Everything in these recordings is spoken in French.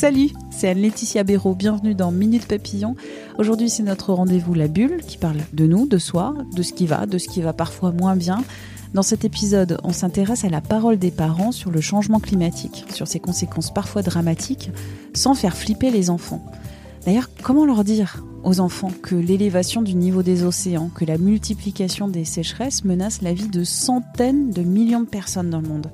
Salut, c'est Anne-Laetitia Béraud, bienvenue dans Minute Papillon. Aujourd'hui c'est notre rendez-vous La Bulle qui parle de nous, de soi, de ce qui va, de ce qui va parfois moins bien. Dans cet épisode, on s'intéresse à la parole des parents sur le changement climatique, sur ses conséquences parfois dramatiques, sans faire flipper les enfants. D'ailleurs, comment leur dire aux enfants que l'élévation du niveau des océans, que la multiplication des sécheresses menace la vie de centaines de millions de personnes dans le monde?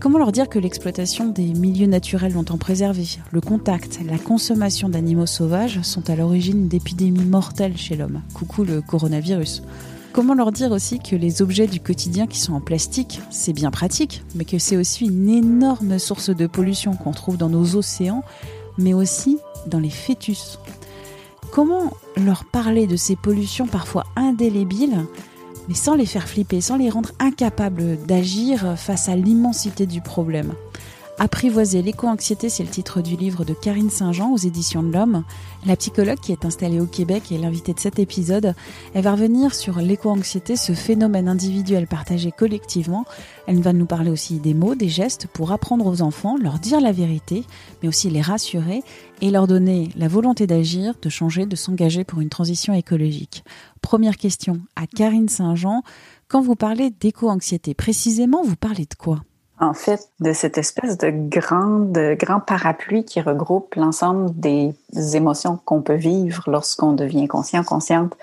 Comment leur dire que l'exploitation des milieux naturels longtemps préservés, le contact, la consommation d'animaux sauvages sont à l'origine d'épidémies mortelles chez l'homme? Coucou le coronavirus. Comment leur dire aussi que les objets du quotidien qui sont en plastique, c'est bien pratique, mais que c'est aussi une énorme source de pollution qu'on trouve dans nos océans, mais aussi dans les fœtus? Comment leur parler de ces pollutions parfois indélébiles mais sans les faire flipper, sans les rendre incapables d'agir face à l'immensité du problème. Apprivoiser l'éco-anxiété, c'est le titre du livre de Karine Saint-Jean aux éditions de l'Homme. La psychologue qui est installée au Québec et l'invitée de cet épisode, elle va revenir sur l'éco-anxiété, ce phénomène individuel partagé collectivement. Elle va nous parler aussi des mots, des gestes pour apprendre aux enfants, leur dire la vérité, mais aussi les rassurer et leur donner la volonté d'agir, de changer, de s'engager pour une transition écologique. Première question à Karine Saint-Jean. Quand vous parlez d'éco-anxiété, précisément, vous parlez de quoi? En fait, de cette espèce de grande, grand parapluie qui regroupe l'ensemble des émotions qu'on peut vivre lorsqu'on devient conscient, consciente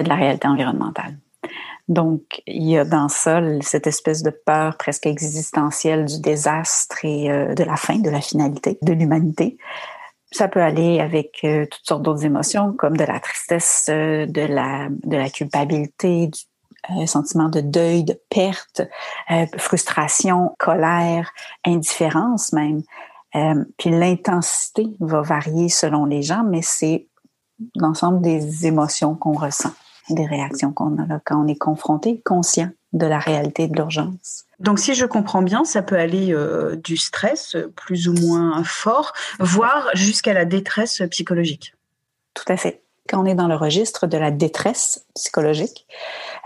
de la réalité environnementale. Donc, il y a dans ça cette espèce de peur presque existentielle du désastre et euh, de la fin, de la finalité de l'humanité. Ça peut aller avec euh, toutes sortes d'autres émotions, comme de la tristesse, euh, de la, de la culpabilité, du euh, sentiment de deuil, de perte, euh, frustration, colère, indifférence même. Euh, puis l'intensité va varier selon les gens, mais c'est l'ensemble des émotions qu'on ressent, des réactions qu'on a quand on est confronté, conscient de la réalité de l'urgence. Donc, si je comprends bien, ça peut aller du stress plus ou moins fort, voire jusqu'à la détresse psychologique. Tout à fait quand on est dans le registre de la détresse psychologique,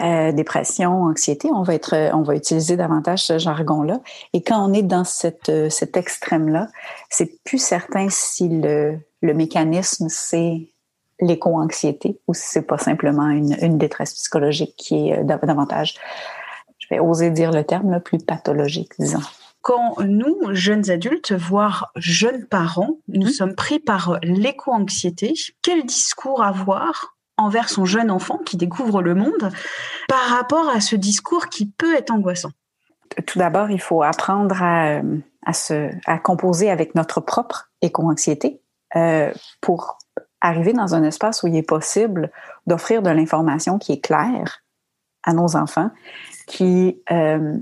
euh, dépression, anxiété, on va être, on va utiliser davantage ce jargon-là. Et quand on est dans cette, euh, cet extrême-là, c'est plus certain si le, le mécanisme c'est l'éco-anxiété ou si c'est pas simplement une, une, détresse psychologique qui est euh, davantage, je vais oser dire le terme, plus pathologique, disons quand nous, jeunes adultes, voire jeunes parents, nous mmh. sommes pris par l'éco-anxiété, quel discours avoir envers son jeune enfant qui découvre le monde par rapport à ce discours qui peut être angoissant? Tout d'abord, il faut apprendre à, à, se, à composer avec notre propre éco-anxiété euh, pour arriver dans un espace où il est possible d'offrir de l'information qui est claire à nos enfants, qui euh,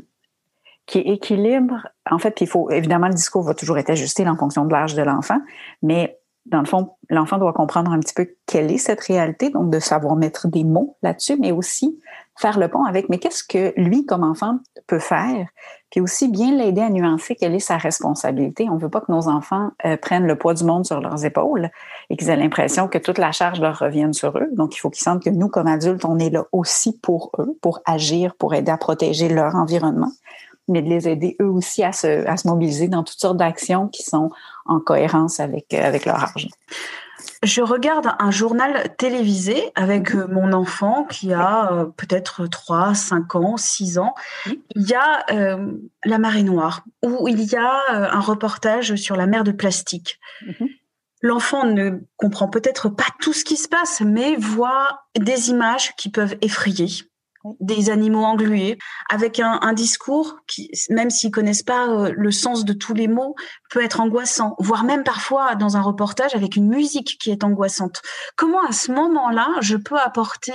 qui équilibre. En fait, il faut évidemment le discours va toujours être ajusté en fonction de l'âge de l'enfant, mais dans le fond, l'enfant doit comprendre un petit peu quelle est cette réalité, donc de savoir mettre des mots là-dessus, mais aussi faire le pont avec, mais qu'est-ce que lui, comme enfant, peut faire, puis aussi bien l'aider à nuancer quelle est sa responsabilité. On ne veut pas que nos enfants euh, prennent le poids du monde sur leurs épaules et qu'ils aient l'impression que toute la charge leur revienne sur eux. Donc, il faut qu'ils sentent que nous, comme adultes, on est là aussi pour eux, pour agir, pour aider à protéger leur environnement mais de les aider eux aussi à se, à se mobiliser dans toutes sortes d'actions qui sont en cohérence avec, euh, avec leur âge. Je regarde un journal télévisé avec euh, mon enfant qui a euh, peut-être 3, 5 ans, 6 ans. Il y a La marée noire, où il y a un reportage sur la mer de plastique. Mhm. L'enfant ne comprend peut-être pas tout ce qui se passe, mais voit des images qui peuvent effrayer des animaux englués, avec un, discours qui, même s'ils connaissent pas euh, le sens de tous les mots, peut être angoissant, voire même parfois dans un reportage avec une musique qui est angoissante. Comment à ce moment-là, je peux apporter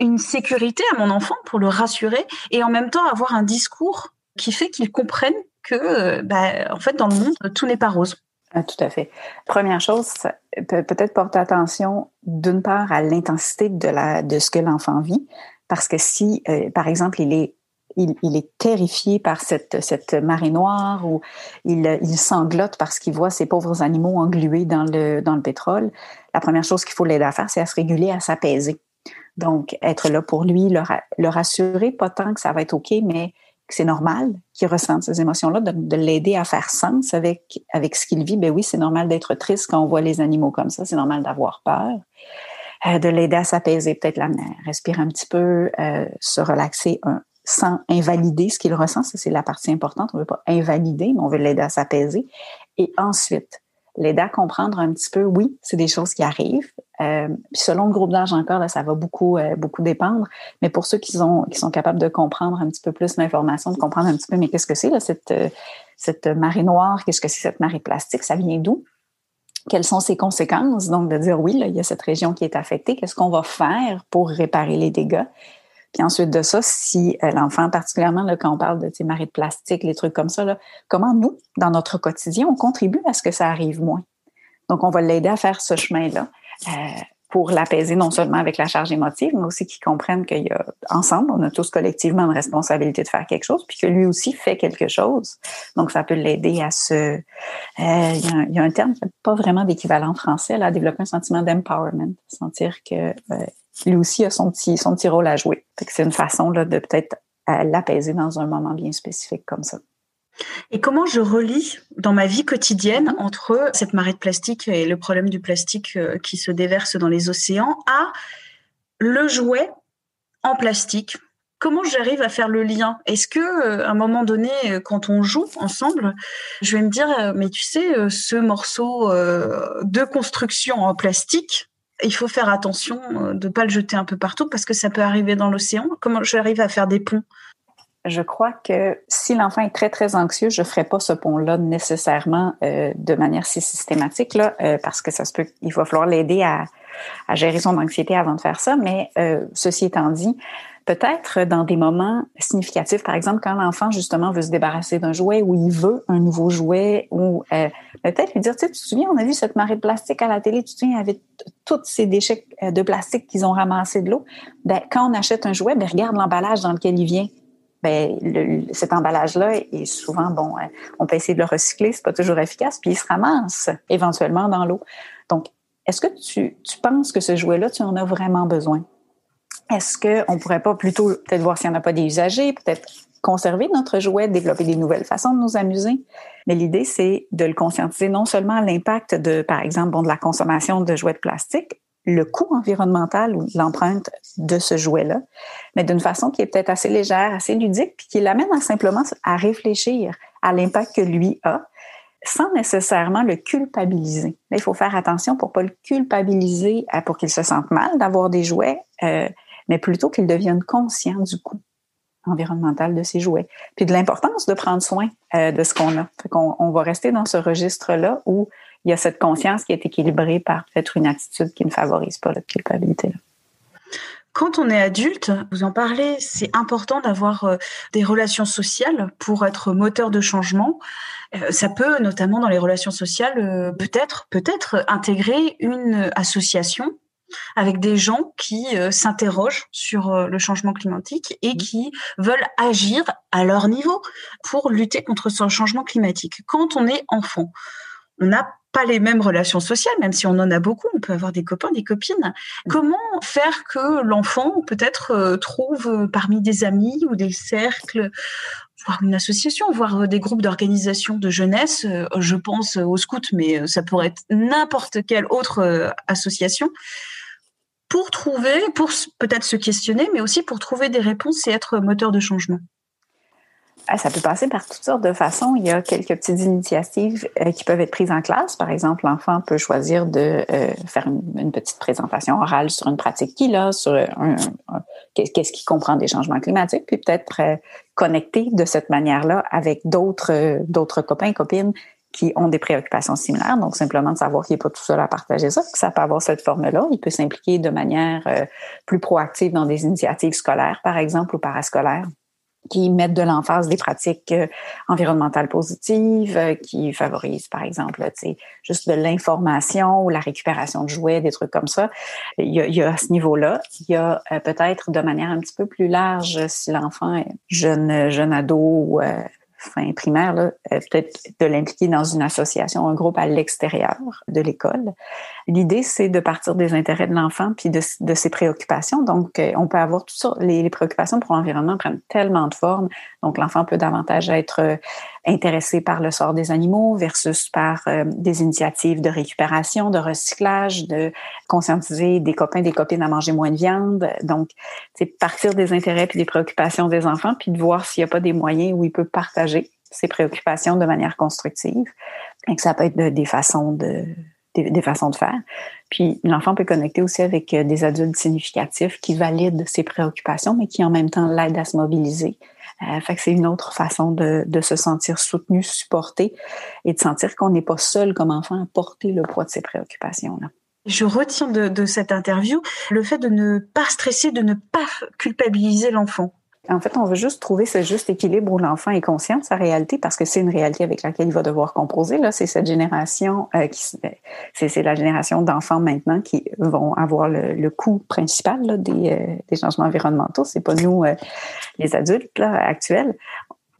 une sécurité à mon enfant pour le rassurer et en même temps avoir un discours qui fait qu'il comprenne que, euh, bah, en fait, dans le monde, tout n'est pas rose? Ah, tout à fait. Première chose, peut-être porter attention d'une part à l'intensité de, ce que l'enfant vit, parce que si, euh, par exemple, il est il, est terrifié par cette, cette marée noire ou il, il sanglote parce qu'il voit ces pauvres animaux englués dans le, dans le pétrole. La première chose qu'il faut l'aider à faire, c'est à se réguler, à s'apaiser. Donc, être là pour lui, le, rassurer, pas tant que ça va être OK, mais c'est normal qu'il ressente ces émotions-là, de, l'aider à faire sens avec, avec ce qu'il vit. Ben oui, c'est normal d'être triste quand on voit les animaux comme ça, c'est normal d'avoir peur. Euh, de l'aider à s'apaiser, peut-être la respirer un petit peu, euh, se relaxer sans invalider ce qu'il ressent. Ça, c'est la partie importante. On ne veut pas invalider, mais on veut l'aider à s'apaiser. Et ensuite, l'aider à comprendre un petit peu, oui, c'est des choses qui arrivent. Euh, puis selon le groupe d'âge encore, là, ça va beaucoup, euh, beaucoup dépendre. Mais pour ceux qui sont, qui sont capables de comprendre un petit peu plus l'information, de comprendre un petit peu, mais qu'est-ce que c'est là, cette, euh, cette marée noire, qu'est-ce que c'est cette marée plastique, ça vient d'où? Quelles sont ses conséquences? Donc, de dire oui, là, il y a cette région qui est affectée, qu'est-ce qu'on va faire pour réparer les dégâts? Puis ensuite de ça, si euh, l'enfant, particulièrement là, quand on parle de ces marées de plastique, les trucs comme ça, là, comment nous, dans notre quotidien, on contribue à ce que ça arrive moins? Donc, on va l'aider à faire ce chemin-là euh, pour l'apaiser non seulement avec la charge émotive, mais aussi qu'il comprenne qu'il y a ensemble, on a tous collectivement une responsabilité de faire quelque chose, puis que lui aussi fait quelque chose. Donc, ça peut l'aider à se... Euh, il, y a un, il, y a un, terme pas vraiment d'équivalent français, là, à développer un sentiment d'empowerment, sentir que lui aussi a son petit, son petit rôle à jouer. C'est une façon là, de peut-être euh, l'apaiser dans un moment bien spécifique comme ça. Et comment je relie dans ma vie quotidienne entre cette marée de plastique et le problème du plastique euh, qui se déverse dans les océans à le jouet en plastique? Comment j'arrive à faire le lien? Est-ce que euh, à un moment donné, quand on joue ensemble, je vais me dire, mais tu sais, ce morceau de construction en plastique, il faut faire attention euh, de ne pas le jeter un peu partout parce que ça peut arriver dans l'océan. Comment j'arrive à faire des ponts? Je crois que si l'enfant est très, très anxieux, je ne ferai pas ce pont-là nécessairement euh, de manière si systématique, là, euh, parce que ça se peut, il va falloir l'aider à, gérer son anxiété avant de faire ça. Mais ceci étant dit, peut-être dans des moments significatifs, par exemple quand l'enfant justement veut se débarrasser d'un jouet ou il veut un nouveau jouet ou euh, peut-être lui dire, tu te souviens, on a vu cette marée de plastique à la télé, tu te souviens, avec tous ces déchets euh, de plastique qu'ils ont ramassés de l'eau. Ben, quand on achète un jouet, ben, regarde l'emballage dans lequel il vient. Ben, cet emballage-là est souvent, bon, euh, on peut essayer de le recycler, c'est pas toujours efficace, puis il se ramasse éventuellement dans l'eau. Donc, est-ce que tu, tu penses que ce jouet-là, tu en as vraiment besoin? Est-ce qu'on ne pourrait pas plutôt peut-être voir s'il n'y en a pas des usagers, peut-être conserver notre jouet, développer des nouvelles façons de nous amuser? Mais l'idée, c'est de le conscientiser non seulement l'impact de, par exemple, bon, de la consommation de jouets de plastique, le coût environnemental ou l'empreinte de ce jouet-là, mais d'une façon qui est peut-être assez légère, assez ludique, puis qui l'amène à simplement à réfléchir à l'impact que lui a, sans nécessairement le culpabiliser. il faut faire attention pour pas le culpabiliser, euh, pour qu'il se sente mal d'avoir des jouets. Euh, mais plutôt qu'ils deviennent conscients du coût environnemental de ces jouets, puis de l'importance de prendre soin euh, de ce qu'on a. on va rester dans ce registre-là où il y a cette conscience qui est équilibrée par peut-être une attitude qui ne favorise pas la culpabilité. Quand on est adulte, vous en parlez, c'est important d'avoir euh, des relations sociales pour être moteur de changement. Euh, ça peut, notamment dans les relations sociales, peut-être, peut-être intégrer une association avec des gens qui euh, s'interrogent sur euh, le changement climatique et qui veulent agir à leur niveau pour lutter contre ce changement climatique. Quand on est enfant, on n'a pas les mêmes relations sociales, même si on en a beaucoup, on peut avoir des copains, des copines. Comment faire que l'enfant peut-être euh, trouve parmi des amis ou des cercles voire une association, voire des groupes d'organisation de jeunesse. Je pense aux scouts, mais ça pourrait être n'importe quelle autre association pour trouver, pour peut-être se questionner, mais aussi pour trouver des réponses et être moteur de changement? Ça peut passer par toutes sortes de façons. Il y a quelques petites initiatives euh, qui peuvent être prises en classe. Par exemple, l'enfant peut choisir de euh, faire une, petite présentation orale sur une pratique qu'il a, sur un, qu'est-ce qu'il comprend des changements climatiques, puis peut-être euh, connecter de cette manière-là avec d'autres d'autres copains copines qui ont des préoccupations similaires. Donc, simplement de savoir qu'il n'est pas tout seul à partager ça, que ça peut avoir cette forme-là. Il peut s'impliquer de manière plus proactive dans des initiatives scolaires, par exemple, ou parascolaires qui mettent de l'emphase des pratiques euh, environnementales positives, euh, qui favorisent, par exemple, juste de l'information ou la récupération de jouets, des trucs comme ça. Il y a, il y a à ce niveau-là. Il y a euh, peut-être de manière un petit peu plus large, si l'enfant est jeune, jeune ado ou fin primaire, euh, peut-être de l'impliquer dans une association, un groupe à l'extérieur de l'école. L'idée, c'est de partir des intérêts de l'enfant puis de, ses préoccupations. Donc, euh, on peut avoir tout ça. Les, les préoccupations pour l'environnement prennent tellement de formes. Donc, l'enfant peut davantage être euh, intéressé par le sort des animaux versus par euh, des initiatives de récupération, de recyclage, de conscientiser des copains, des copines à manger moins de viande. Donc, c'est partir des intérêts puis des préoccupations des enfants, puis de voir s'il n'y a pas des moyens où il peut partager ses préoccupations de manière constructive. Et que ça peut être des façons de des, façons de faire. Puis l'enfant peut connecter aussi avec euh, des adultes significatifs qui valident ses préoccupations, mais qui en même temps l'aident à se mobiliser euh, fait que c'est une autre façon de, de, se sentir soutenu, supporté et de sentir qu'on n'est pas seul comme enfant à porter le poids de ses préoccupations-là. Je retiens de, de cette interview le fait de ne pas stresser, de ne pas culpabiliser l'enfant. En fait, on veut juste trouver ce juste équilibre où l'enfant est conscient de sa réalité parce que c'est une réalité avec laquelle il va devoir composer. Là, c'est cette génération euh, qui, c'est, la génération d'enfants maintenant qui vont avoir le, coût principal euh, des, changements environnementaux. C'est pas nous, euh, les adultes là, actuels.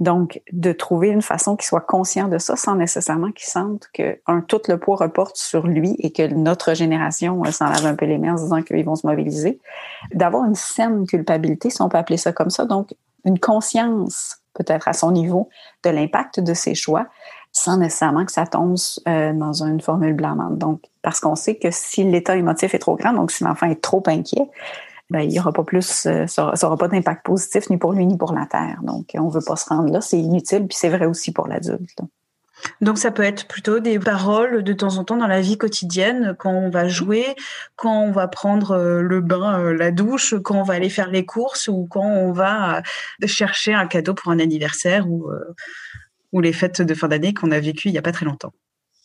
Donc, de trouver une façon qu'il soit conscient de ça sans nécessairement qu'il sente que un, tout le poids reporte sur lui et que notre génération euh, s'en lave un peu les mains en disant qu'ils vont se mobiliser. D'avoir une saine culpabilité, si on peut appeler ça comme ça, donc une conscience peut-être à son niveau de l'impact de ses choix sans nécessairement que ça tombe euh, dans une formule blâmante. Donc, parce qu'on sait que si l'état émotif est trop grand, donc si l'enfant est trop inquiet, ben, il n'y aura pas plus, euh, ça n'aura pas d'impact positif ni pour lui ni pour la Terre. Donc, on ne veut pas se rendre là, c'est inutile, puis c'est vrai aussi pour l'adulte. Donc ça peut être plutôt des paroles de temps en temps dans la vie quotidienne, quand on va jouer, quand on va prendre euh, le bain, euh, la douche, quand on va aller faire les courses ou quand on va chercher un cadeau pour un anniversaire ou, ou les fêtes de fin d'année qu'on a vécues il n'y a pas très longtemps.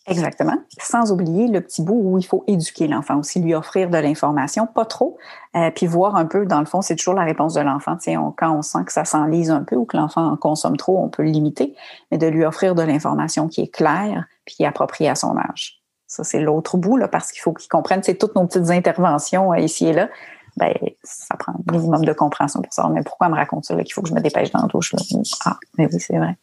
Exactement. Sans oublier le petit bout où il faut éduquer l'enfant aussi, lui offrir de l'information, pas trop, euh, puis voir un peu, dans le fond, c'est toujours la réponse de l'enfant. Tiens, quand on sent que ça s'enlise un peu ou que l'enfant en consomme trop, on peut le limiter, mais de lui offrir de l'information qui est claire puis qui est appropriée à son âge. Ça, c'est l'autre bout, là, parce qu'il faut qu'il comprenne, c'est toutes nos petites interventions euh, ici et là. Ben, ça prend un minimum de compréhension pour ça. Mais pourquoi me raconte ça, qu'il faut que je me dépêche dans la douche, là? Ah, mais oui, c'est vrai.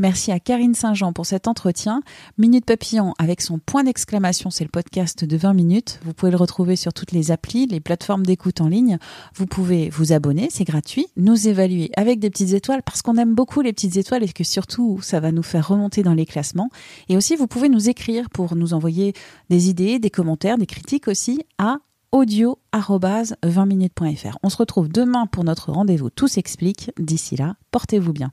Merci à Karine Saint-Jean pour cet entretien. Minute Papillon avec son point d'exclamation, c'est le podcast de 20 minutes. Vous pouvez le retrouver sur toutes les applis, les plateformes d'écoute en ligne. Vous pouvez vous abonner, c'est gratuit, nous évaluer avec des petites étoiles parce qu'on aime beaucoup les petites étoiles et que surtout ça va nous faire remonter dans les classements. Et aussi, vous pouvez nous écrire pour nous envoyer des idées, des commentaires, des critiques aussi à audio-20minutes.fr. On se retrouve demain pour notre rendez-vous Tout s'explique. D'ici là, portez-vous bien.